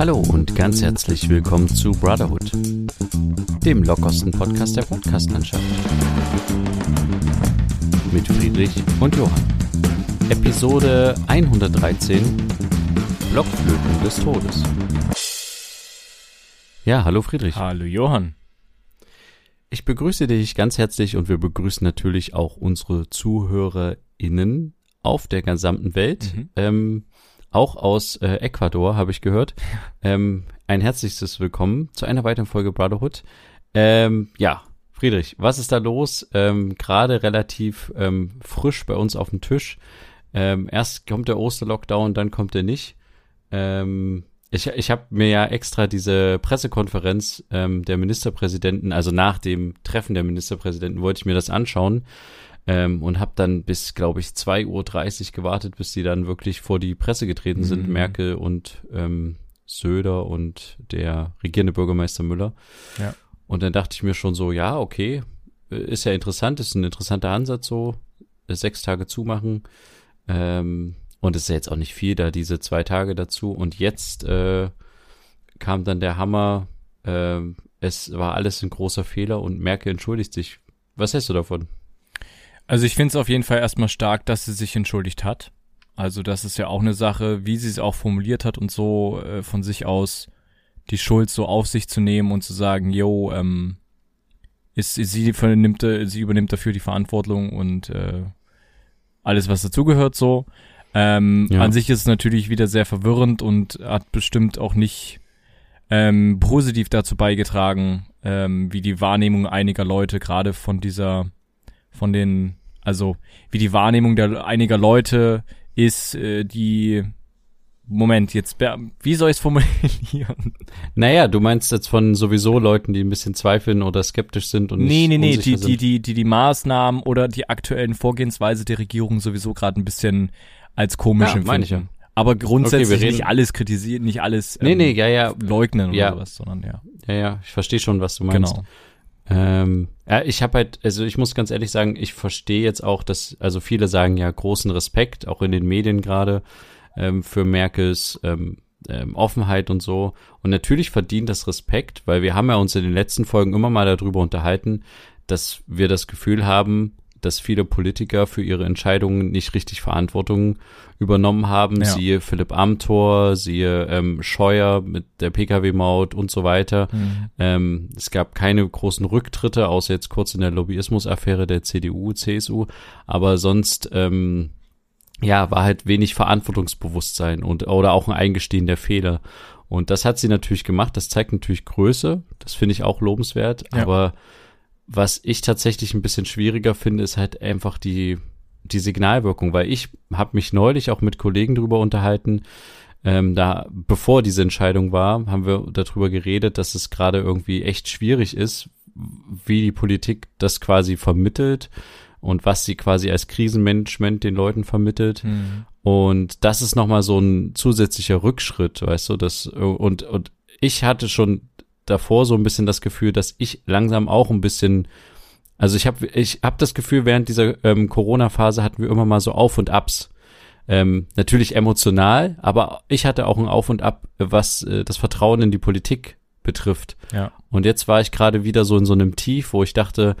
Hallo und ganz herzlich willkommen zu Brotherhood, dem lockersten Podcast der Podcastlandschaft. Mit Friedrich und Johann. Episode 113 Blockflöten des Todes. Ja, hallo Friedrich. Hallo Johann. Ich begrüße dich ganz herzlich und wir begrüßen natürlich auch unsere ZuhörerInnen auf der gesamten Welt. Mhm. Ähm, auch aus äh, Ecuador, habe ich gehört. Ähm, ein herzlichstes Willkommen zu einer weiteren Folge Brotherhood. Ähm, ja, Friedrich, was ist da los? Ähm, Gerade relativ ähm, frisch bei uns auf dem Tisch. Ähm, erst kommt der Osterlockdown, dann kommt er nicht. Ähm, ich ich habe mir ja extra diese Pressekonferenz ähm, der Ministerpräsidenten, also nach dem Treffen der Ministerpräsidenten, wollte ich mir das anschauen ähm, und habe dann bis, glaube ich, 2.30 Uhr gewartet, bis die dann wirklich vor die Presse getreten sind, mhm. Merkel und ähm, Söder und der regierende Bürgermeister Müller. Ja. Und dann dachte ich mir schon so, ja, okay, äh, ist ja interessant, ist ein interessanter Ansatz so, äh, sechs Tage zumachen. Ähm, und es ist ja jetzt auch nicht viel da, diese zwei Tage dazu. Und jetzt äh, kam dann der Hammer, äh, es war alles ein großer Fehler und Merkel entschuldigt sich. Was hältst du davon? Also ich finde es auf jeden Fall erstmal stark, dass sie sich entschuldigt hat. Also das ist ja auch eine Sache, wie sie es auch formuliert hat und so äh, von sich aus die Schuld so auf sich zu nehmen und zu sagen, yo, ähm, ist, sie übernimmt, sie übernimmt dafür die Verantwortung und äh, alles, was dazugehört so. Ähm, ja. An sich ist es natürlich wieder sehr verwirrend und hat bestimmt auch nicht ähm, positiv dazu beigetragen, ähm, wie die Wahrnehmung einiger Leute gerade von dieser, von den also wie die Wahrnehmung der einiger Leute ist, äh, die Moment, jetzt, wie soll ich es formulieren? Naja, du meinst jetzt von sowieso Leuten, die ein bisschen zweifeln oder skeptisch sind und nee, nicht Nee, nee, nee, die, die, die, die die Maßnahmen oder die aktuellen Vorgehensweise der Regierung sowieso gerade ein bisschen als komisch ja, empfinden. Ich ja. Aber grundsätzlich okay, nicht alles kritisieren, nicht alles ähm, nee, nee, ja, ja. leugnen ja. oder sowas, sondern ja. Ja, ja, ich verstehe schon, was du meinst. Genau. Ähm, ja, ich habe halt, also ich muss ganz ehrlich sagen, ich verstehe jetzt auch, dass, also viele sagen ja großen Respekt, auch in den Medien gerade, ähm, für Merkels ähm, ähm, Offenheit und so. Und natürlich verdient das Respekt, weil wir haben ja uns in den letzten Folgen immer mal darüber unterhalten, dass wir das Gefühl haben, dass viele Politiker für ihre Entscheidungen nicht richtig Verantwortung übernommen haben. Ja. Siehe Philipp Amthor, siehe ähm, Scheuer mit der Pkw-Maut und so weiter. Mhm. Ähm, es gab keine großen Rücktritte, außer jetzt kurz in der Lobbyismus-Affäre der CDU, CSU. Aber sonst, ähm, ja, war halt wenig Verantwortungsbewusstsein und oder auch ein Eingestehen der Fehler. Und das hat sie natürlich gemacht. Das zeigt natürlich Größe. Das finde ich auch lobenswert. Ja. Aber was ich tatsächlich ein bisschen schwieriger finde, ist halt einfach die, die Signalwirkung, weil ich habe mich neulich auch mit Kollegen drüber unterhalten, ähm, da, bevor diese Entscheidung war, haben wir darüber geredet, dass es gerade irgendwie echt schwierig ist, wie die Politik das quasi vermittelt und was sie quasi als Krisenmanagement den Leuten vermittelt. Mhm. Und das ist nochmal so ein zusätzlicher Rückschritt, weißt du, das, und, und ich hatte schon davor so ein bisschen das Gefühl, dass ich langsam auch ein bisschen also ich habe ich hab das Gefühl, während dieser ähm, Corona-Phase hatten wir immer mal so Auf und Abs. Ähm, natürlich emotional, aber ich hatte auch ein Auf und Ab, was äh, das Vertrauen in die Politik betrifft. Ja. Und jetzt war ich gerade wieder so in so einem Tief, wo ich dachte,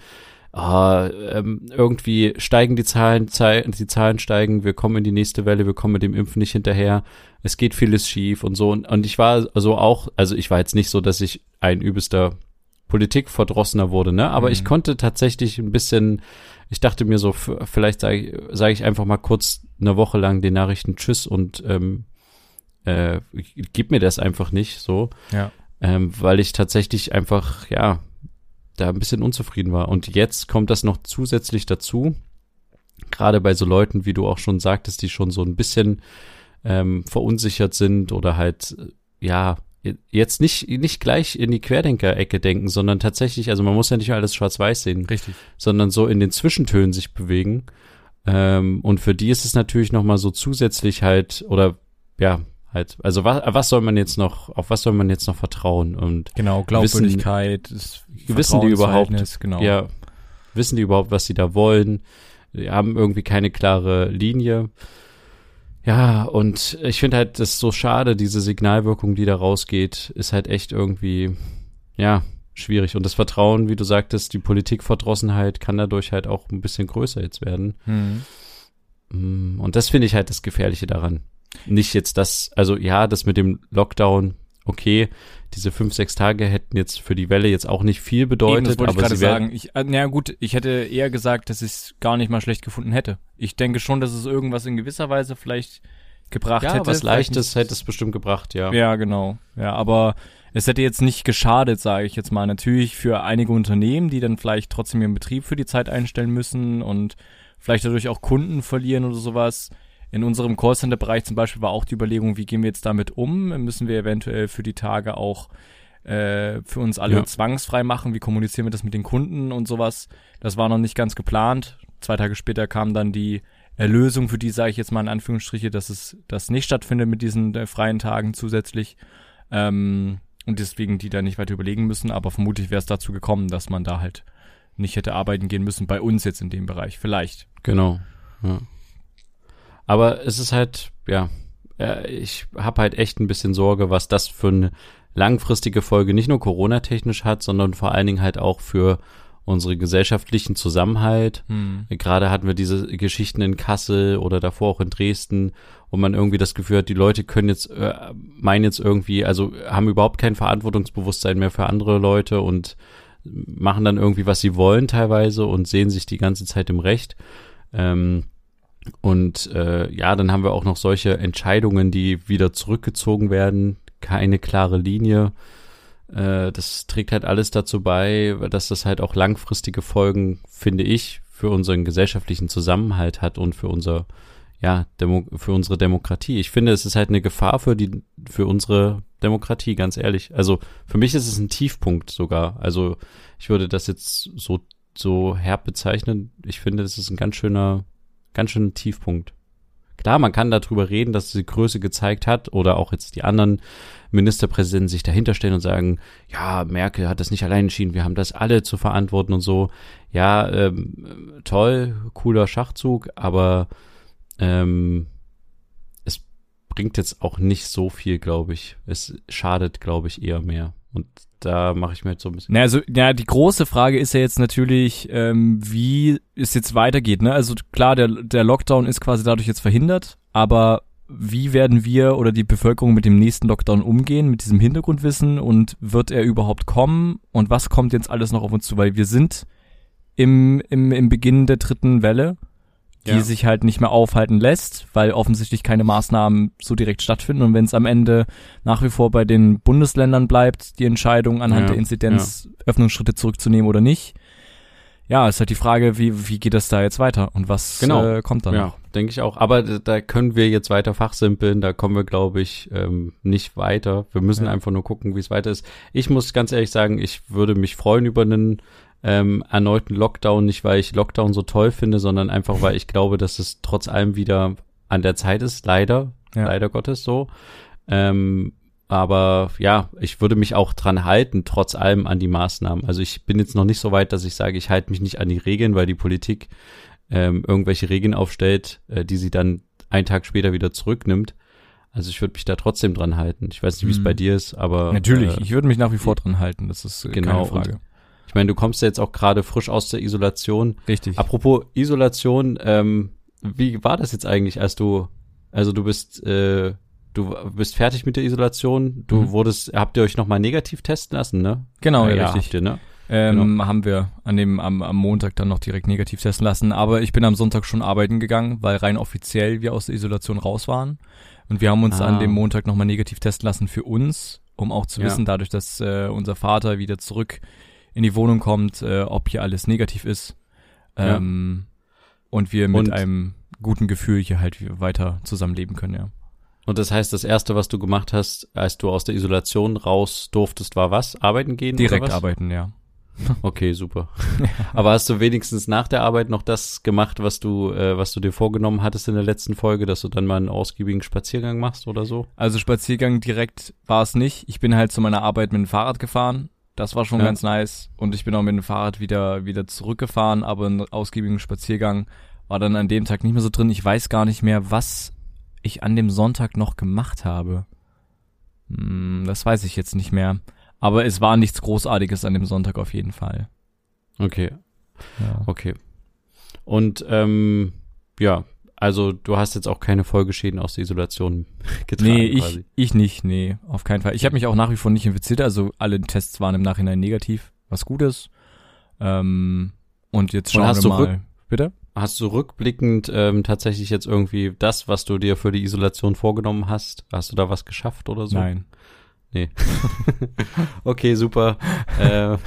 ah, ähm, irgendwie steigen die Zahlen, die Zahlen steigen, wir kommen in die nächste Welle, wir kommen mit dem Impfen nicht hinterher, es geht vieles schief und so. Und, und ich war also auch, also ich war jetzt nicht so, dass ich ein übelster Politikverdrossener wurde, ne? Aber mhm. ich konnte tatsächlich ein bisschen, ich dachte mir so, vielleicht sage ich, sag ich einfach mal kurz eine Woche lang den Nachrichten Tschüss und ähm, äh, gib mir das einfach nicht so. Ja. Ähm, weil ich tatsächlich einfach, ja, da ein bisschen unzufrieden war. Und jetzt kommt das noch zusätzlich dazu. Gerade bei so Leuten, wie du auch schon sagtest, die schon so ein bisschen ähm, verunsichert sind oder halt, ja, jetzt nicht, nicht gleich in die Querdenker-Ecke denken, sondern tatsächlich, also man muss ja nicht alles schwarz-weiß sehen. Richtig. Sondern so in den Zwischentönen sich bewegen. Ähm, und für die ist es natürlich nochmal so zusätzlich halt, oder ja, halt, also was, was soll man jetzt noch, auf was soll man jetzt noch vertrauen und genau Glaubwürdigkeit, wissen, wissen die überhaupt, genau. ja, wissen die überhaupt, was sie da wollen? Die haben irgendwie keine klare Linie. Ja, und ich finde halt, das ist so schade, diese Signalwirkung, die da rausgeht, ist halt echt irgendwie, ja, schwierig. Und das Vertrauen, wie du sagtest, die Politikverdrossenheit kann dadurch halt auch ein bisschen größer jetzt werden. Mhm. Mm, und das finde ich halt das Gefährliche daran. Nicht jetzt das, also ja, das mit dem Lockdown, okay, diese fünf, sechs Tage hätten jetzt für die Welle jetzt auch nicht viel bedeutet. Eben, das wollte aber ich gerade sagen. Ich, äh, na gut, ich hätte eher gesagt, dass ich es gar nicht mal schlecht gefunden hätte. Ich denke schon, dass es irgendwas in gewisser Weise vielleicht gebracht ja, hätte. was Leichtes hätte es bestimmt gebracht, ja. Ja, genau. Ja, aber es hätte jetzt nicht geschadet, sage ich jetzt mal. Natürlich für einige Unternehmen, die dann vielleicht trotzdem ihren Betrieb für die Zeit einstellen müssen und vielleicht dadurch auch Kunden verlieren oder sowas. In unserem Callcenter-Bereich zum Beispiel war auch die Überlegung, wie gehen wir jetzt damit um? Müssen wir eventuell für die Tage auch äh, für uns alle ja. zwangsfrei machen? Wie kommunizieren wir das mit den Kunden und sowas? Das war noch nicht ganz geplant. Zwei Tage später kam dann die Erlösung, für die sage ich jetzt mal in Anführungsstriche, dass es das nicht stattfindet mit diesen äh, freien Tagen zusätzlich. Ähm, und deswegen die da nicht weiter überlegen müssen, aber vermutlich wäre es dazu gekommen, dass man da halt nicht hätte arbeiten gehen müssen, bei uns jetzt in dem Bereich, vielleicht. Genau. Ja. Aber es ist halt, ja, ich habe halt echt ein bisschen Sorge, was das für eine langfristige Folge nicht nur Corona-technisch hat, sondern vor allen Dingen halt auch für unsere gesellschaftlichen Zusammenhalt. Hm. Gerade hatten wir diese Geschichten in Kassel oder davor auch in Dresden, wo man irgendwie das Gefühl hat, die Leute können jetzt, äh, meinen jetzt irgendwie, also haben überhaupt kein Verantwortungsbewusstsein mehr für andere Leute und machen dann irgendwie, was sie wollen teilweise und sehen sich die ganze Zeit im Recht. Ähm, und äh, ja, dann haben wir auch noch solche Entscheidungen, die wieder zurückgezogen werden, keine klare Linie. Äh, das trägt halt alles dazu bei, dass das halt auch langfristige Folgen, finde ich, für unseren gesellschaftlichen Zusammenhalt hat und für unser ja, Demo für unsere Demokratie. Ich finde, es ist halt eine Gefahr für die, für unsere Demokratie, ganz ehrlich. Also für mich ist es ein Tiefpunkt sogar. Also ich würde das jetzt so, so herb bezeichnen. Ich finde, das ist ein ganz schöner, ganz schöner Tiefpunkt. Klar, man kann darüber reden, dass sie Größe gezeigt hat oder auch jetzt die anderen Ministerpräsidenten sich dahinter stellen und sagen, ja, Merkel hat das nicht allein entschieden, wir haben das alle zu verantworten und so. Ja, ähm, toll, cooler Schachzug, aber ähm, es bringt jetzt auch nicht so viel, glaube ich. Es schadet, glaube ich, eher mehr. Und da mache ich mir jetzt so ein bisschen. Na, also, ja, die große Frage ist ja jetzt natürlich, ähm, wie es jetzt weitergeht. Ne? Also klar, der, der Lockdown ist quasi dadurch jetzt verhindert, aber wie werden wir oder die Bevölkerung mit dem nächsten Lockdown umgehen, mit diesem Hintergrundwissen und wird er überhaupt kommen und was kommt jetzt alles noch auf uns zu? Weil wir sind im, im, im Beginn der dritten Welle die ja. sich halt nicht mehr aufhalten lässt, weil offensichtlich keine Maßnahmen so direkt stattfinden. Und wenn es am Ende nach wie vor bei den Bundesländern bleibt, die Entscheidung anhand ja, der Inzidenz ja. Öffnungsschritte zurückzunehmen oder nicht, ja, ist halt die Frage, wie, wie geht das da jetzt weiter und was genau. äh, kommt dann? Ja, denke ich auch. Aber da können wir jetzt weiter fachsimpeln, da kommen wir, glaube ich, ähm, nicht weiter. Wir müssen ja. einfach nur gucken, wie es weiter ist. Ich muss ganz ehrlich sagen, ich würde mich freuen über einen ähm, erneuten Lockdown, nicht weil ich Lockdown so toll finde, sondern einfach, weil ich glaube, dass es trotz allem wieder an der Zeit ist, leider, ja. leider Gottes so. Ähm, aber ja, ich würde mich auch dran halten, trotz allem an die Maßnahmen. Also ich bin jetzt noch nicht so weit, dass ich sage, ich halte mich nicht an die Regeln, weil die Politik ähm, irgendwelche Regeln aufstellt, äh, die sie dann einen Tag später wieder zurücknimmt. Also ich würde mich da trotzdem dran halten. Ich weiß nicht, wie es mhm. bei dir ist, aber natürlich. Äh, ich würde mich nach wie vor dran halten. Das ist äh, genau, keine Frage. Und ich meine, du kommst ja jetzt auch gerade frisch aus der Isolation. Richtig. Apropos Isolation, ähm, wie war das jetzt eigentlich, als du, also du bist, äh, du bist fertig mit der Isolation, du mhm. wurdest, habt ihr euch nochmal negativ testen lassen, ne? Genau, ja, ja richtig. Ihr, ne? Ähm, genau. Haben wir an dem am, am Montag dann noch direkt negativ testen lassen. Aber ich bin am Sonntag schon arbeiten gegangen, weil rein offiziell wir aus der Isolation raus waren. Und wir haben uns ah. an dem Montag nochmal negativ testen lassen für uns, um auch zu wissen, ja. dadurch, dass äh, unser Vater wieder zurück in die Wohnung kommt, äh, ob hier alles negativ ist. Ähm, ja. Und wir mit und, einem guten Gefühl hier halt weiter zusammenleben können, ja. Und das heißt, das erste, was du gemacht hast, als du aus der Isolation raus durftest, war was? Arbeiten gehen? Direkt arbeiten, ja. Okay, super. Aber hast du wenigstens nach der Arbeit noch das gemacht, was du, äh, was du dir vorgenommen hattest in der letzten Folge, dass du dann mal einen ausgiebigen Spaziergang machst oder so? Also Spaziergang direkt war es nicht. Ich bin halt zu meiner Arbeit mit dem Fahrrad gefahren das war schon ja. ganz nice. Und ich bin auch mit dem Fahrrad wieder, wieder zurückgefahren, aber einen ausgiebigen Spaziergang war dann an dem Tag nicht mehr so drin. Ich weiß gar nicht mehr, was ich an dem Sonntag noch gemacht habe. Hm, das weiß ich jetzt nicht mehr. Aber es war nichts Großartiges an dem Sonntag auf jeden Fall. Okay. Ja. Okay. Und ähm, ja, also du hast jetzt auch keine Folgeschäden aus der Isolation getragen. Nee, ich, quasi. ich nicht, nee, auf keinen Fall. Ich habe mich auch nach wie vor nicht infiziert, also alle Tests waren im Nachhinein negativ, was gut ist. Ähm, und jetzt schauen und wir mal. Bitte? Hast du rückblickend ähm, tatsächlich jetzt irgendwie das, was du dir für die Isolation vorgenommen hast, hast du da was geschafft oder so? Nein. Nee. okay, super. äh,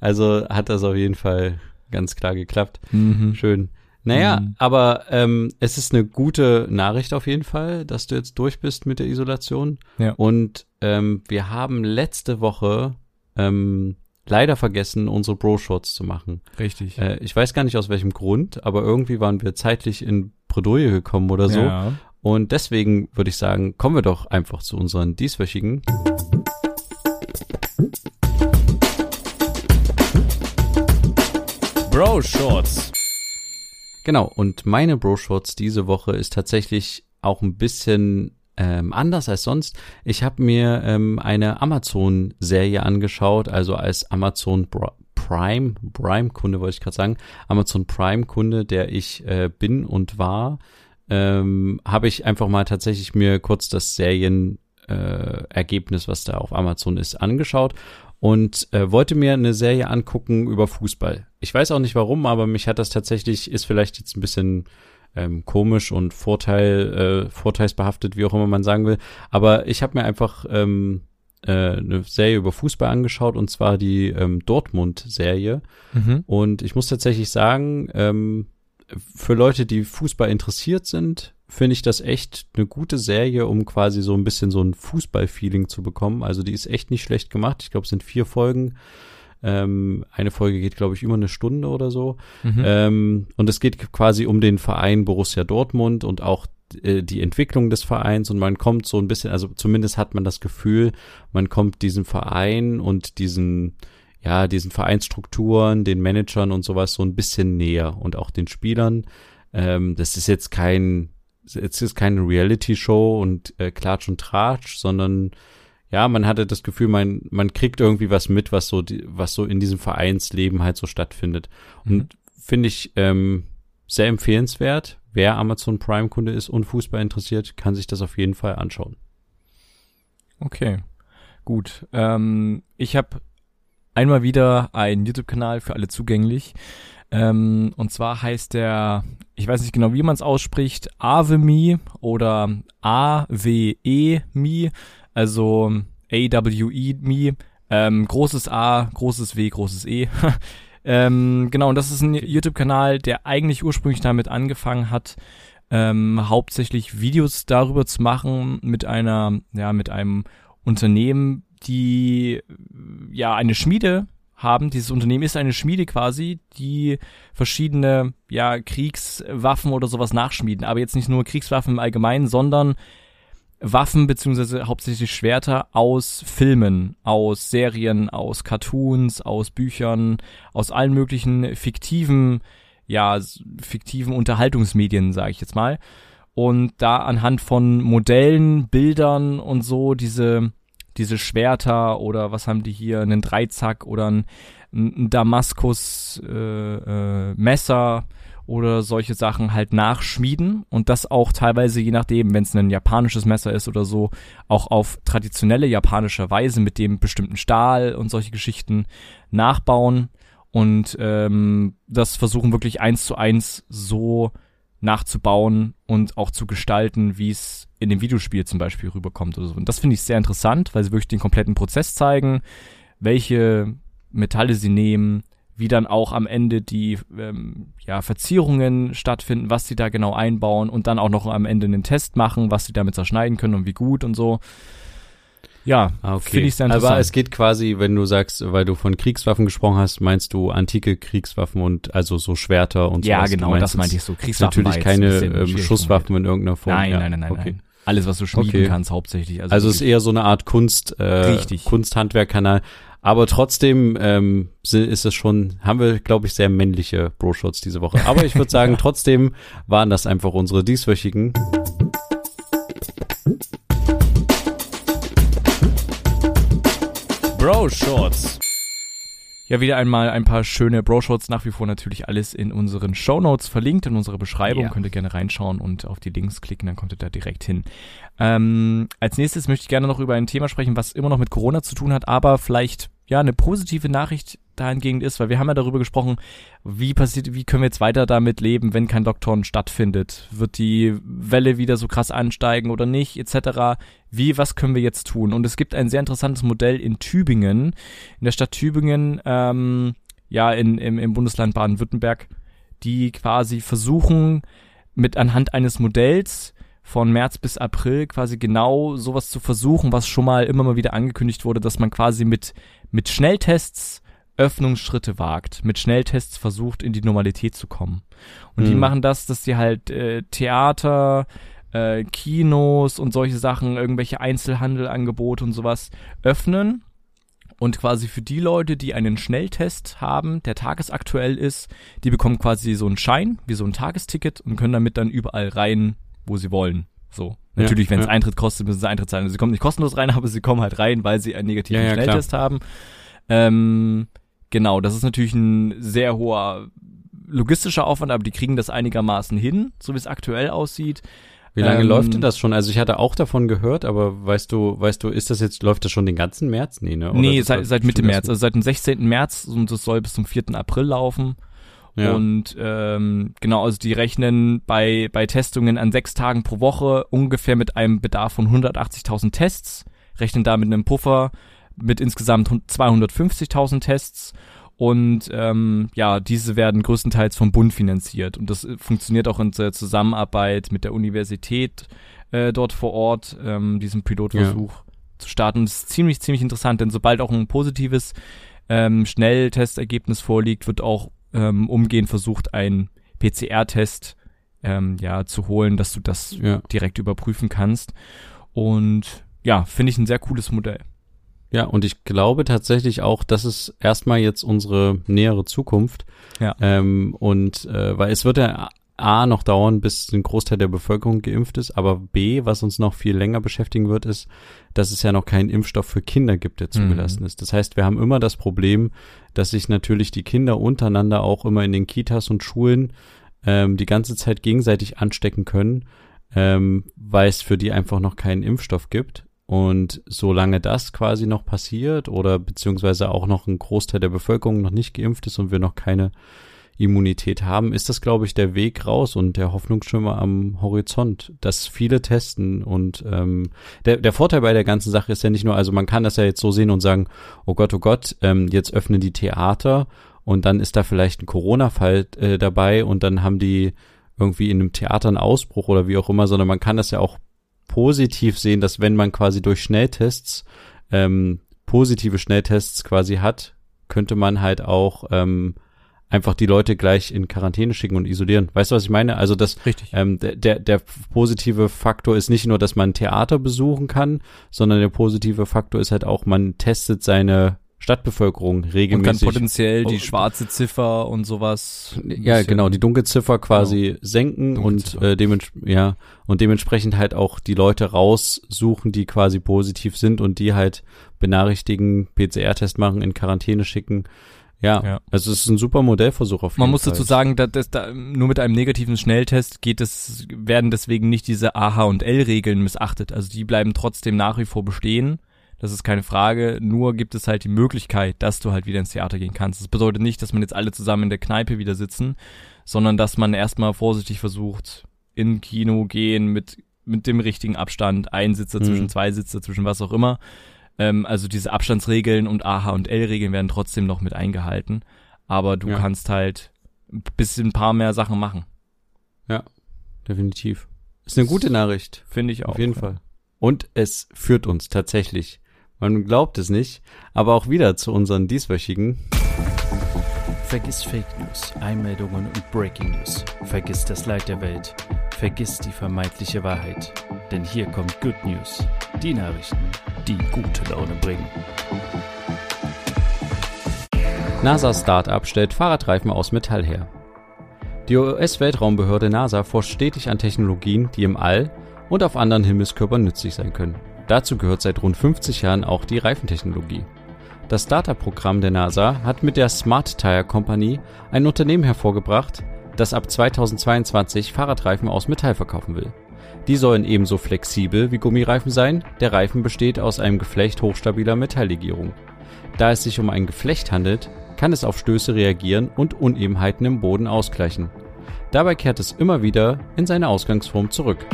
also hat das auf jeden Fall ganz klar geklappt. Mhm. Schön. Naja, mhm. aber ähm, es ist eine gute Nachricht auf jeden Fall, dass du jetzt durch bist mit der Isolation. Ja. Und ähm, wir haben letzte Woche ähm, leider vergessen, unsere Bro-Shorts zu machen. Richtig. Äh, ich weiß gar nicht aus welchem Grund, aber irgendwie waren wir zeitlich in Bredouille gekommen oder so. Ja. Und deswegen würde ich sagen, kommen wir doch einfach zu unseren dieswöchigen. Bro-Shorts. Genau, und meine Bro-Shorts diese Woche ist tatsächlich auch ein bisschen ähm, anders als sonst. Ich habe mir ähm, eine Amazon-Serie angeschaut, also als Amazon Prime, Prime-Kunde wollte ich gerade sagen, Amazon Prime-Kunde, der ich äh, bin und war, ähm, habe ich einfach mal tatsächlich mir kurz das Serien äh, Ergebnis, was da auf Amazon ist, angeschaut und äh, wollte mir eine Serie angucken über Fußball. Ich weiß auch nicht warum, aber mich hat das tatsächlich, ist vielleicht jetzt ein bisschen ähm, komisch und Vorteil, äh, vorteilsbehaftet, wie auch immer man sagen will. Aber ich habe mir einfach ähm, äh, eine Serie über Fußball angeschaut und zwar die ähm, Dortmund-Serie. Mhm. Und ich muss tatsächlich sagen, ähm, für Leute, die Fußball interessiert sind, finde ich das echt eine gute Serie, um quasi so ein bisschen so ein Fußball-Feeling zu bekommen. Also die ist echt nicht schlecht gemacht. Ich glaube, es sind vier Folgen. Ähm, eine Folge geht, glaube ich, über eine Stunde oder so. Mhm. Ähm, und es geht quasi um den Verein Borussia Dortmund und auch äh, die Entwicklung des Vereins und man kommt so ein bisschen, also zumindest hat man das Gefühl, man kommt diesem Verein und diesen, ja, diesen Vereinsstrukturen, den Managern und sowas so ein bisschen näher und auch den Spielern. Ähm, das ist jetzt kein, jetzt ist keine Reality-Show und äh, Klatsch und Tratsch, sondern ja, man hatte das Gefühl, man, man kriegt irgendwie was mit, was so, was so in diesem Vereinsleben halt so stattfindet. Und mhm. finde ich ähm, sehr empfehlenswert. Wer Amazon Prime Kunde ist und Fußball interessiert, kann sich das auf jeden Fall anschauen. Okay, gut. Ähm, ich habe einmal wieder einen YouTube-Kanal für alle zugänglich. Ähm, und zwar heißt der, ich weiß nicht genau, wie man es ausspricht, Avemi oder A-W-E-Mi also AWE Me, ähm, großes A, großes W, großes E. ähm, genau, und das ist ein YouTube-Kanal, der eigentlich ursprünglich damit angefangen hat, ähm, hauptsächlich Videos darüber zu machen mit einer, ja, mit einem Unternehmen, die ja eine Schmiede haben. Dieses Unternehmen ist eine Schmiede quasi, die verschiedene ja Kriegswaffen oder sowas nachschmieden, aber jetzt nicht nur Kriegswaffen im Allgemeinen, sondern Waffen beziehungsweise hauptsächlich Schwerter aus Filmen, aus Serien, aus Cartoons, aus Büchern, aus allen möglichen fiktiven, ja, fiktiven Unterhaltungsmedien, sage ich jetzt mal. Und da anhand von Modellen, Bildern und so diese diese Schwerter oder was haben die hier, einen Dreizack oder ein, ein Damaskus äh, äh, oder solche Sachen halt nachschmieden und das auch teilweise, je nachdem, wenn es ein japanisches Messer ist oder so, auch auf traditionelle japanische Weise mit dem bestimmten Stahl und solche Geschichten nachbauen. Und ähm, das versuchen wirklich eins zu eins so nachzubauen und auch zu gestalten, wie es in dem Videospiel zum Beispiel rüberkommt oder so. Und das finde ich sehr interessant, weil sie wirklich den kompletten Prozess zeigen, welche Metalle sie nehmen, wie dann auch am Ende die ähm, ja, Verzierungen stattfinden, was sie da genau einbauen und dann auch noch am Ende einen Test machen, was sie damit zerschneiden können und wie gut und so. Ja, ah, okay. finde ich sehr interessant. Aber es geht quasi, wenn du sagst, weil du von Kriegswaffen gesprochen hast, meinst du antike Kriegswaffen und also so Schwerter und so. Ja, genau, das meinte ich so. Kriegswaffen. Natürlich keine ähm, Schusswaffen in irgendeiner Form. Nein, ja. nein, nein, nein, okay. nein. Alles, was du schmieden okay. kannst, hauptsächlich. Also, also es ist eher so eine Art Kunst, äh, Richtig. Kunsthandwerkkanal. Aber trotzdem ähm, ist es schon, haben wir, glaube ich, sehr männliche Bro-Shots diese Woche. Aber ich würde sagen, trotzdem waren das einfach unsere dieswöchigen Bro Shorts. Ja, wieder einmal ein paar schöne Bro-Shorts. Nach wie vor natürlich alles in unseren Show Notes verlinkt, in unserer Beschreibung. Ja. Könnt ihr gerne reinschauen und auf die Links klicken, dann kommt ihr da direkt hin. Ähm, als nächstes möchte ich gerne noch über ein Thema sprechen, was immer noch mit Corona zu tun hat, aber vielleicht ja eine positive Nachricht dahingehend ist, weil wir haben ja darüber gesprochen, wie passiert, wie können wir jetzt weiter damit leben, wenn kein Lockdown stattfindet? Wird die Welle wieder so krass ansteigen oder nicht, etc. Wie, was können wir jetzt tun? Und es gibt ein sehr interessantes Modell in Tübingen, in der Stadt Tübingen, ähm, ja, in, im, im Bundesland Baden-Württemberg, die quasi versuchen, mit anhand eines Modells von März bis April quasi genau sowas zu versuchen, was schon mal immer mal wieder angekündigt wurde, dass man quasi mit, mit Schnelltests Öffnungsschritte wagt, mit Schnelltests versucht, in die Normalität zu kommen. Und mhm. die machen das, dass sie halt äh, Theater, äh, Kinos und solche Sachen, irgendwelche Einzelhandelangebote und sowas öffnen. Und quasi für die Leute, die einen Schnelltest haben, der tagesaktuell ist, die bekommen quasi so einen Schein, wie so ein Tagesticket und können damit dann überall rein, wo sie wollen. So. Natürlich, ja, wenn es ja. Eintritt kostet, müssen sie Eintritt zahlen. Also sie kommen nicht kostenlos rein, aber sie kommen halt rein, weil sie einen negativen ja, Schnelltest klar. haben. Ähm, Genau, das ist natürlich ein sehr hoher logistischer Aufwand, aber die kriegen das einigermaßen hin, so wie es aktuell aussieht. Wie lange ähm, läuft denn das schon? Also ich hatte auch davon gehört, aber weißt du, weißt du, ist das jetzt, läuft das schon den ganzen März? Nee, ne? Oder nee, seit, seit Mitte März, also seit dem 16. März und das soll bis zum 4. April laufen. Ja. Und ähm, genau, also die rechnen bei, bei Testungen an sechs Tagen pro Woche ungefähr mit einem Bedarf von 180.000 Tests, rechnen da mit einem Puffer mit insgesamt 250.000 Tests und ähm, ja, diese werden größtenteils vom Bund finanziert und das äh, funktioniert auch in der Zusammenarbeit mit der Universität äh, dort vor Ort, ähm, diesen Pilotversuch ja. zu starten. Das ist ziemlich, ziemlich interessant, denn sobald auch ein positives ähm, Schnelltestergebnis vorliegt, wird auch ähm, umgehend versucht, ein PCR-Test ähm, ja zu holen, dass du das ja. direkt überprüfen kannst. Und ja, finde ich ein sehr cooles Modell. Ja, und ich glaube tatsächlich auch, das ist erstmal jetzt unsere nähere Zukunft. Ja. Ähm, und äh, weil es wird ja A noch dauern, bis ein Großteil der Bevölkerung geimpft ist, aber B, was uns noch viel länger beschäftigen wird, ist, dass es ja noch keinen Impfstoff für Kinder gibt, der zugelassen mhm. ist. Das heißt, wir haben immer das Problem, dass sich natürlich die Kinder untereinander auch immer in den Kitas und Schulen ähm, die ganze Zeit gegenseitig anstecken können, ähm, weil es für die einfach noch keinen Impfstoff gibt. Und solange das quasi noch passiert oder beziehungsweise auch noch ein Großteil der Bevölkerung noch nicht geimpft ist und wir noch keine Immunität haben, ist das, glaube ich, der Weg raus und der Hoffnungsschimmer am Horizont, dass viele testen. Und ähm, der, der Vorteil bei der ganzen Sache ist ja nicht nur, also man kann das ja jetzt so sehen und sagen, oh Gott, oh Gott, ähm, jetzt öffnen die Theater und dann ist da vielleicht ein Corona-Fall äh, dabei und dann haben die irgendwie in einem Theater einen Ausbruch oder wie auch immer, sondern man kann das ja auch positiv sehen, dass wenn man quasi durch Schnelltests ähm, positive Schnelltests quasi hat, könnte man halt auch ähm, einfach die Leute gleich in Quarantäne schicken und isolieren. Weißt du, was ich meine? Also das Richtig. Ähm, der, der positive Faktor ist nicht nur, dass man Theater besuchen kann, sondern der positive Faktor ist halt auch, man testet seine Stadtbevölkerung regelmäßig. Und kann potenziell die schwarze Ziffer und sowas. Ja, genau, die Dunkelziffer quasi genau. senken Dunkelziffer. und äh, dements ja und dementsprechend halt auch die Leute raussuchen, die quasi positiv sind und die halt benachrichtigen, PCR-Test machen, in Quarantäne schicken. Ja, ja, also es ist ein super Modellversuch auf jeden Man muss Fall. dazu sagen, dass, dass da, nur mit einem negativen Schnelltest geht es, werden deswegen nicht diese AH und L-Regeln missachtet. Also die bleiben trotzdem nach wie vor bestehen. Das ist keine Frage. Nur gibt es halt die Möglichkeit, dass du halt wieder ins Theater gehen kannst. Das bedeutet nicht, dass man jetzt alle zusammen in der Kneipe wieder sitzen, sondern dass man erstmal vorsichtig versucht, in Kino gehen mit, mit dem richtigen Abstand, ein Sitzer mhm. zwischen zwei Sitzer, zwischen was auch immer. Ähm, also diese Abstandsregeln und AH und L-Regeln werden trotzdem noch mit eingehalten. Aber du ja. kannst halt ein bisschen ein paar mehr Sachen machen. Ja, definitiv. Ist eine gute Nachricht. Finde ich auch. Auf jeden ja. Fall. Und es führt uns tatsächlich man glaubt es nicht, aber auch wieder zu unseren dieswöchigen. Vergiss Fake News, Einmeldungen und Breaking News. Vergiss das Leid der Welt. Vergiss die vermeintliche Wahrheit. Denn hier kommt Good News. Die Nachrichten, die gute Laune bringen. NASA-Startup stellt Fahrradreifen aus Metall her. Die US-Weltraumbehörde NASA forscht stetig an Technologien, die im All und auf anderen Himmelskörpern nützlich sein können. Dazu gehört seit rund 50 Jahren auch die Reifentechnologie. Das Startup-Programm der NASA hat mit der Smart Tire Company ein Unternehmen hervorgebracht, das ab 2022 Fahrradreifen aus Metall verkaufen will. Die sollen ebenso flexibel wie Gummireifen sein, der Reifen besteht aus einem Geflecht hochstabiler Metalllegierung. Da es sich um ein Geflecht handelt, kann es auf Stöße reagieren und Unebenheiten im Boden ausgleichen. Dabei kehrt es immer wieder in seine Ausgangsform zurück.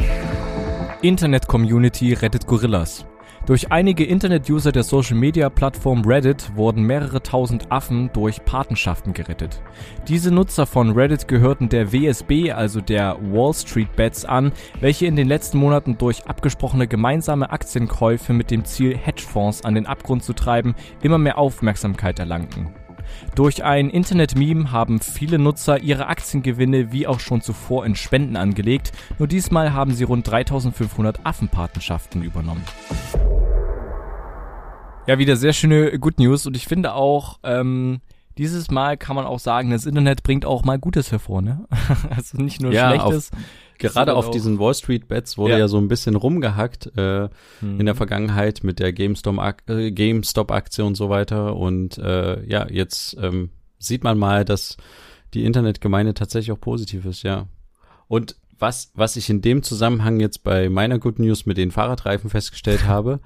Internet-Community rettet Gorillas. Durch einige Internet-User der Social-Media-Plattform Reddit wurden mehrere tausend Affen durch Patenschaften gerettet. Diese Nutzer von Reddit gehörten der WSB, also der Wall Street Bets, an, welche in den letzten Monaten durch abgesprochene gemeinsame Aktienkäufe mit dem Ziel, Hedgefonds an den Abgrund zu treiben, immer mehr Aufmerksamkeit erlangten. Durch ein Internet-Meme haben viele Nutzer ihre Aktiengewinne wie auch schon zuvor in Spenden angelegt, nur diesmal haben sie rund 3500 Affenpatenschaften übernommen. Ja, wieder sehr schöne Good News und ich finde auch, ähm, dieses Mal kann man auch sagen, das Internet bringt auch mal Gutes hervor, ne? also nicht nur ja, Schlechtes. Auf, gerade auf diesen Wall Street Bets wurde ja, ja so ein bisschen rumgehackt äh, mhm. in der Vergangenheit mit der GameStop-Aktie äh, GameStop und so weiter. Und äh, ja, jetzt ähm, sieht man mal, dass die Internetgemeinde tatsächlich auch positiv ist, ja. Und was, was ich in dem Zusammenhang jetzt bei meiner Good News mit den Fahrradreifen festgestellt habe,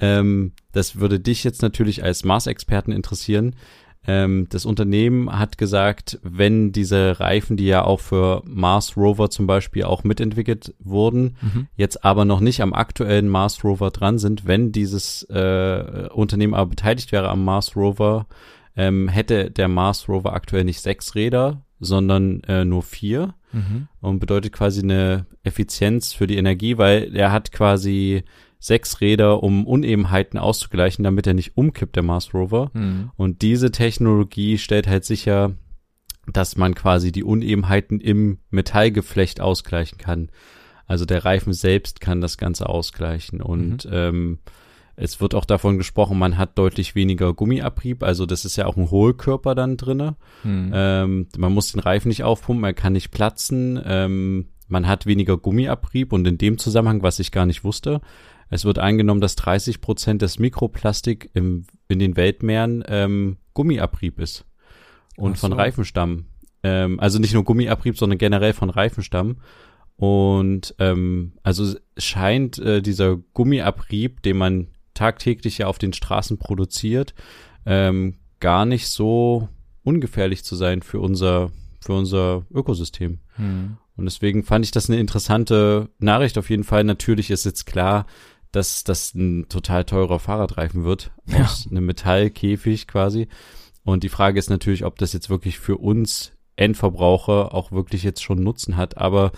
ähm, das würde dich jetzt natürlich als Mars-Experten interessieren. Ähm, das Unternehmen hat gesagt, wenn diese Reifen, die ja auch für Mars Rover zum Beispiel auch mitentwickelt wurden, mhm. jetzt aber noch nicht am aktuellen Mars Rover dran sind, wenn dieses äh, Unternehmen aber beteiligt wäre am Mars Rover, ähm, hätte der Mars Rover aktuell nicht sechs Räder, sondern äh, nur vier mhm. und bedeutet quasi eine Effizienz für die Energie, weil er hat quasi sechs Räder, um Unebenheiten auszugleichen, damit er nicht umkippt, der Mars Rover. Mhm. Und diese Technologie stellt halt sicher, dass man quasi die Unebenheiten im Metallgeflecht ausgleichen kann. Also der Reifen selbst kann das Ganze ausgleichen. Und mhm. ähm, es wird auch davon gesprochen, man hat deutlich weniger Gummiabrieb, also das ist ja auch ein Hohlkörper dann drinne. Mhm. Ähm, man muss den Reifen nicht aufpumpen, er kann nicht platzen. Ähm, man hat weniger Gummiabrieb und in dem Zusammenhang, was ich gar nicht wusste, es wird eingenommen, dass 30 Prozent des Mikroplastik im, in den Weltmeeren ähm, Gummiabrieb ist und so. von Reifenstamm. Ähm, also nicht nur Gummiabrieb, sondern generell von Reifenstamm. Und ähm, also scheint äh, dieser Gummiabrieb, den man tagtäglich ja auf den Straßen produziert, ähm, gar nicht so ungefährlich zu sein für unser für unser Ökosystem. Hm. Und deswegen fand ich das eine interessante Nachricht auf jeden Fall. Natürlich ist jetzt klar, dass das ein total teurer Fahrradreifen wird. Ja. Aus einem Metallkäfig quasi. Und die Frage ist natürlich, ob das jetzt wirklich für uns Endverbraucher auch wirklich jetzt schon Nutzen hat. Aber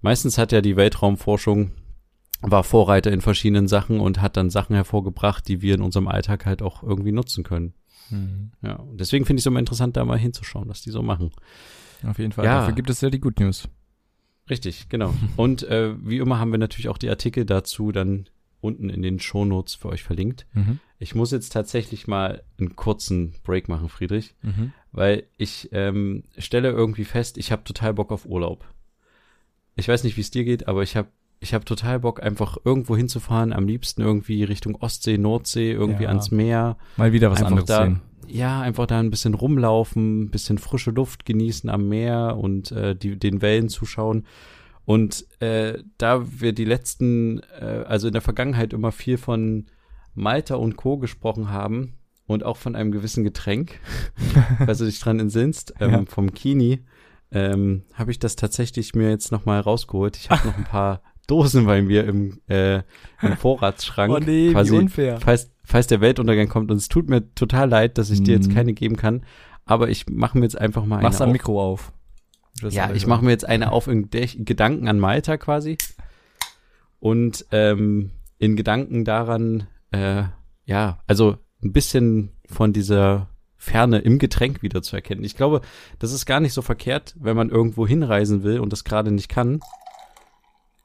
meistens hat ja die Weltraumforschung war Vorreiter in verschiedenen Sachen und hat dann Sachen hervorgebracht, die wir in unserem Alltag halt auch irgendwie nutzen können. Mhm. Ja, und deswegen finde ich es immer interessant, da mal hinzuschauen, was die so machen. Auf jeden Fall. Ja. Dafür gibt es ja die Good News. Richtig, genau. Und äh, wie immer haben wir natürlich auch die Artikel dazu dann unten in den Shownotes für euch verlinkt. Mhm. Ich muss jetzt tatsächlich mal einen kurzen Break machen, Friedrich, mhm. weil ich ähm, stelle irgendwie fest, ich habe total Bock auf Urlaub. Ich weiß nicht, wie es dir geht, aber ich habe ich habe total Bock, einfach irgendwo hinzufahren, am liebsten irgendwie Richtung Ostsee, Nordsee, irgendwie ja. ans Meer. Mal wieder was einfach anderes da, sehen. Ja, einfach da ein bisschen rumlaufen, ein bisschen frische Luft genießen am Meer und äh, die, den Wellen zuschauen. Und äh, da wir die letzten, äh, also in der Vergangenheit immer viel von Malta und Co. gesprochen haben und auch von einem gewissen Getränk, falls du dich dran entsinnst, ähm, ja. vom Kini, ähm, habe ich das tatsächlich mir jetzt nochmal rausgeholt. Ich habe noch ein paar Dosen bei mir im, äh, im Vorratsschrank. Oh nee, quasi, wie unfair. Falls, falls der Weltuntergang kommt und es tut mir total leid, dass ich mhm. dir jetzt mhm. keine geben kann, aber ich mache mir jetzt einfach mal Mach's eine am Mikro auf. Ja, ich mache mir jetzt eine auf in Gedanken an Malta quasi. Und ähm, in Gedanken daran, äh, ja, also ein bisschen von dieser Ferne im Getränk wieder zu erkennen. Ich glaube, das ist gar nicht so verkehrt, wenn man irgendwo hinreisen will und das gerade nicht kann,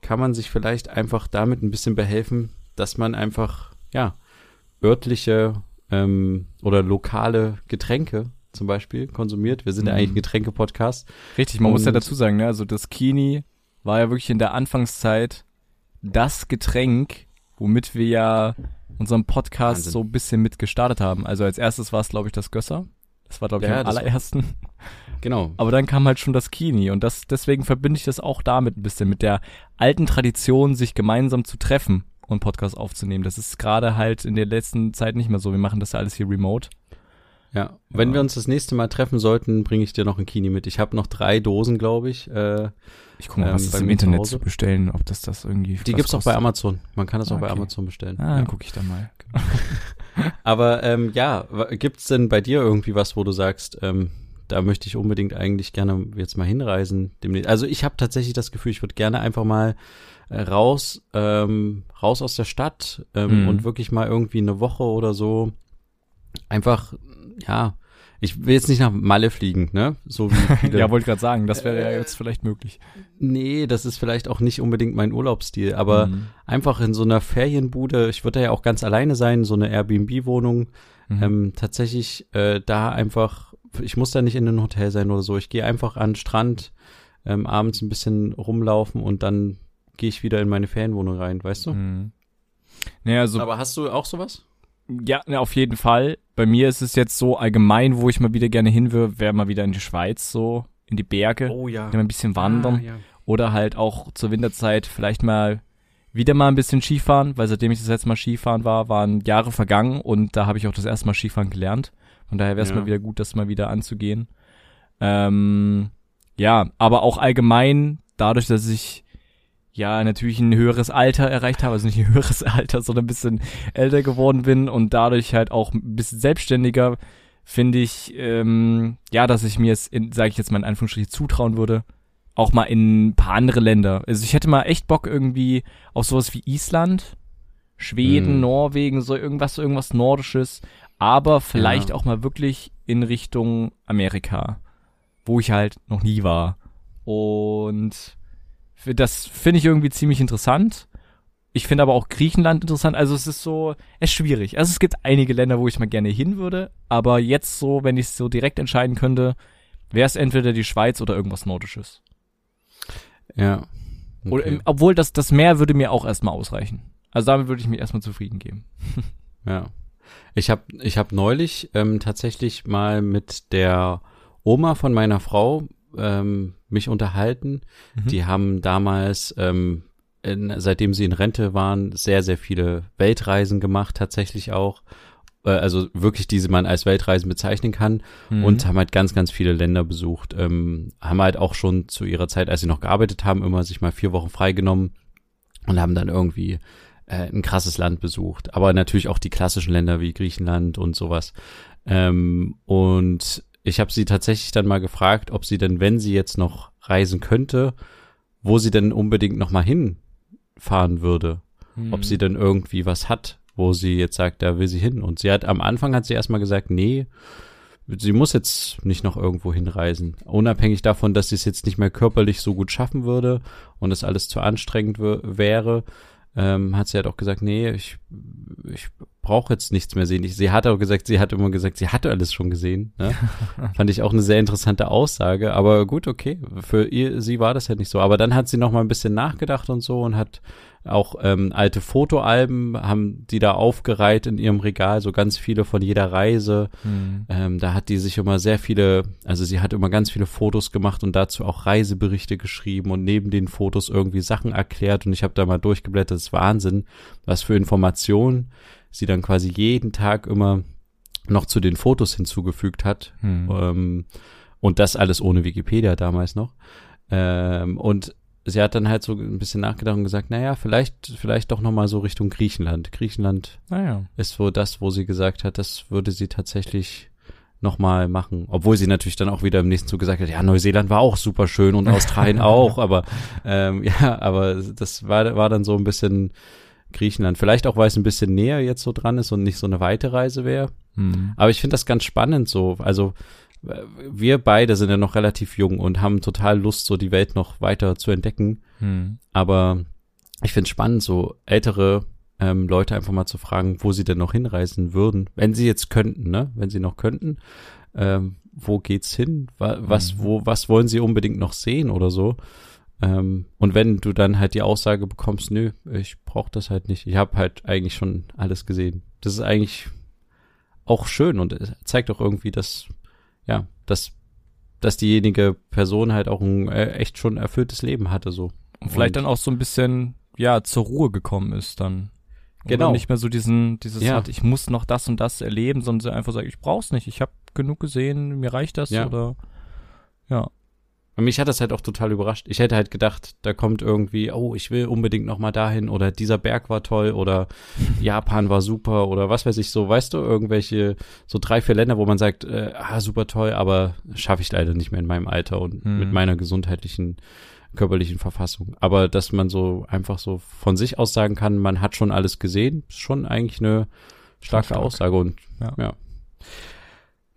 kann man sich vielleicht einfach damit ein bisschen behelfen, dass man einfach, ja, örtliche ähm, oder lokale Getränke zum Beispiel konsumiert. Wir sind ja eigentlich ein mhm. Getränke-Podcast. Richtig, man und muss ja dazu sagen, ne? also das Kini war ja wirklich in der Anfangszeit das Getränk, womit wir ja unseren Podcast Wahnsinn. so ein bisschen mit gestartet haben. Also als erstes war es, glaube ich, das Gösser. Das war, glaube ich, ja, am allerersten. Genau. Aber dann kam halt schon das Kini und das, deswegen verbinde ich das auch damit ein bisschen, mit der alten Tradition, sich gemeinsam zu treffen und Podcast aufzunehmen. Das ist gerade halt in der letzten Zeit nicht mehr so. Wir machen das ja alles hier remote. Ja, wenn wir uns das nächste Mal treffen sollten, bringe ich dir noch ein Kini mit. Ich habe noch drei Dosen, glaube ich. Äh, ich gucke mal, was ähm, ist im Internet zu bestellen, ob das das irgendwie. Die gibt's auch bei Amazon. Man kann das ah, auch bei Amazon bestellen. Ah, dann ja. gucke ich da mal. Aber ähm, ja, gibt's denn bei dir irgendwie was, wo du sagst, ähm, da möchte ich unbedingt eigentlich gerne jetzt mal hinreisen. Also ich habe tatsächlich das Gefühl, ich würde gerne einfach mal äh, raus, ähm, raus aus der Stadt ähm, mhm. und wirklich mal irgendwie eine Woche oder so einfach, ja, ich will jetzt nicht nach Malle fliegen, ne? So wie viele. ja, wollte gerade sagen, das wäre ja jetzt vielleicht möglich. Nee, das ist vielleicht auch nicht unbedingt mein Urlaubsstil, aber mhm. einfach in so einer Ferienbude, ich würde da ja auch ganz alleine sein, so eine Airbnb-Wohnung, mhm. ähm, tatsächlich äh, da einfach, ich muss da nicht in einem Hotel sein oder so, ich gehe einfach an den Strand, ähm, abends ein bisschen rumlaufen und dann gehe ich wieder in meine Ferienwohnung rein, weißt du? Mhm. Naja, also, aber hast du auch sowas? Ja, auf jeden Fall. Bei mir ist es jetzt so allgemein, wo ich mal wieder gerne hin würde, wäre mal wieder in die Schweiz, so in die Berge. Oh ja. Mal ein bisschen wandern. Ah, ja. Oder halt auch zur Winterzeit vielleicht mal wieder mal ein bisschen Skifahren, weil seitdem ich das letzte Mal Skifahren war, waren Jahre vergangen und da habe ich auch das erste Mal Skifahren gelernt. Von daher wäre es ja. mal wieder gut, das mal wieder anzugehen. Ähm, ja, aber auch allgemein, dadurch, dass ich ja natürlich ein höheres Alter erreicht habe, also nicht ein höheres Alter, sondern ein bisschen älter geworden bin und dadurch halt auch ein bisschen selbstständiger, finde ich, ähm, ja, dass ich mir es, sage ich jetzt mal in Anführungsstrichen, zutrauen würde, auch mal in ein paar andere Länder. Also ich hätte mal echt Bock irgendwie auf sowas wie Island, Schweden, mm. Norwegen, so irgendwas, irgendwas Nordisches, aber vielleicht ja. auch mal wirklich in Richtung Amerika, wo ich halt noch nie war. Und das finde ich irgendwie ziemlich interessant. Ich finde aber auch Griechenland interessant. Also es ist so, es ist schwierig. Also es gibt einige Länder, wo ich mal gerne hin würde. Aber jetzt so, wenn ich es so direkt entscheiden könnte, wäre es entweder die Schweiz oder irgendwas Nordisches. Ja. Okay. Oder, obwohl das, das Meer würde mir auch erstmal ausreichen. Also damit würde ich mich erstmal zufrieden geben. ja. Ich habe ich hab neulich ähm, tatsächlich mal mit der Oma von meiner Frau ähm, mich unterhalten. Mhm. Die haben damals, ähm, in, seitdem sie in Rente waren, sehr, sehr viele Weltreisen gemacht, tatsächlich auch. Äh, also wirklich, die man als Weltreisen bezeichnen kann. Mhm. Und haben halt ganz, ganz viele Länder besucht. Ähm, haben halt auch schon zu ihrer Zeit, als sie noch gearbeitet haben, immer sich mal vier Wochen freigenommen und haben dann irgendwie äh, ein krasses Land besucht. Aber natürlich auch die klassischen Länder wie Griechenland und sowas. Ähm, und ich habe sie tatsächlich dann mal gefragt, ob sie denn, wenn sie jetzt noch reisen könnte, wo sie denn unbedingt noch mal hinfahren würde. Hm. Ob sie denn irgendwie was hat, wo sie jetzt sagt, da will sie hin. Und sie hat am Anfang hat sie erstmal gesagt, nee, sie muss jetzt nicht noch irgendwo hinreisen. Unabhängig davon, dass sie es jetzt nicht mehr körperlich so gut schaffen würde und es alles zu anstrengend wäre, ähm, hat sie halt auch gesagt, nee, ich, ich brauche jetzt nichts mehr sehen. Ich, sie hat auch gesagt, sie hat immer gesagt, sie hatte alles schon gesehen. Ne? Fand ich auch eine sehr interessante Aussage. Aber gut, okay, für ihr, sie war das ja nicht so. Aber dann hat sie noch mal ein bisschen nachgedacht und so und hat auch ähm, alte Fotoalben haben die da aufgereiht in ihrem Regal, so ganz viele von jeder Reise. Mhm. Ähm, da hat die sich immer sehr viele, also sie hat immer ganz viele Fotos gemacht und dazu auch Reiseberichte geschrieben und neben den Fotos irgendwie Sachen erklärt. Und ich habe da mal durchgeblättert, das ist Wahnsinn, was für Informationen sie dann quasi jeden Tag immer noch zu den Fotos hinzugefügt hat. Mhm. Ähm, und das alles ohne Wikipedia damals noch. Ähm, und sie hat dann halt so ein bisschen nachgedacht und gesagt, naja, vielleicht, vielleicht doch nochmal so Richtung Griechenland. Griechenland naja. ist so das, wo sie gesagt hat, das würde sie tatsächlich nochmal machen. Obwohl sie natürlich dann auch wieder im nächsten Zug gesagt hat, ja, Neuseeland war auch super schön und Australien auch, aber ähm, ja, aber das war, war dann so ein bisschen Griechenland. Vielleicht auch, weil es ein bisschen näher jetzt so dran ist und nicht so eine weite Reise wäre. Mhm. Aber ich finde das ganz spannend so. Also wir beide sind ja noch relativ jung und haben total Lust, so die Welt noch weiter zu entdecken. Hm. Aber ich finde es spannend, so ältere ähm, Leute einfach mal zu fragen, wo sie denn noch hinreisen würden, wenn sie jetzt könnten, ne? Wenn sie noch könnten, ähm, wo geht's hin? Was, mhm. wo, was wollen sie unbedingt noch sehen oder so? Ähm, und wenn du dann halt die Aussage bekommst, nö, ich brauche das halt nicht. Ich habe halt eigentlich schon alles gesehen. Das ist eigentlich auch schön und zeigt auch irgendwie, dass ja, dass dass diejenige Person halt auch ein äh, echt schon erfülltes Leben hatte so. Und vielleicht und, dann auch so ein bisschen ja zur Ruhe gekommen ist dann. Genau. Oder nicht mehr so diesen, dieses ja. hat, ich muss noch das und das erleben, sondern sie einfach sagt, ich brauch's nicht, ich habe genug gesehen, mir reicht das ja. oder ja. Und mich hat das halt auch total überrascht. Ich hätte halt gedacht, da kommt irgendwie, oh, ich will unbedingt noch mal dahin oder dieser Berg war toll oder Japan war super oder was weiß ich so, weißt du, irgendwelche so drei, vier Länder, wo man sagt, äh, ah, super toll, aber schaffe ich leider nicht mehr in meinem Alter und mhm. mit meiner gesundheitlichen körperlichen Verfassung. Aber dass man so einfach so von sich aus sagen kann, man hat schon alles gesehen, ist schon eigentlich eine starke stark. Aussage und ja. ja.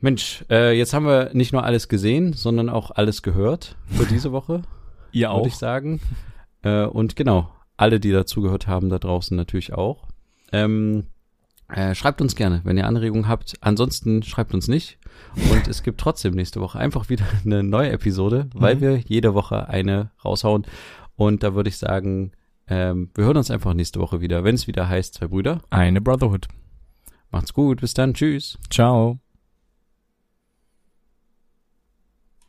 Mensch, äh, jetzt haben wir nicht nur alles gesehen, sondern auch alles gehört für diese Woche. Ihr auch. Würde ich sagen. Äh, und genau, alle, die dazugehört haben, da draußen natürlich auch. Ähm, äh, schreibt uns gerne, wenn ihr Anregungen habt. Ansonsten schreibt uns nicht. Und es gibt trotzdem nächste Woche einfach wieder eine neue Episode, weil mhm. wir jede Woche eine raushauen. Und da würde ich sagen, ähm, wir hören uns einfach nächste Woche wieder, wenn es wieder heißt, zwei Brüder. Eine Brotherhood. Macht's gut, bis dann, tschüss. Ciao.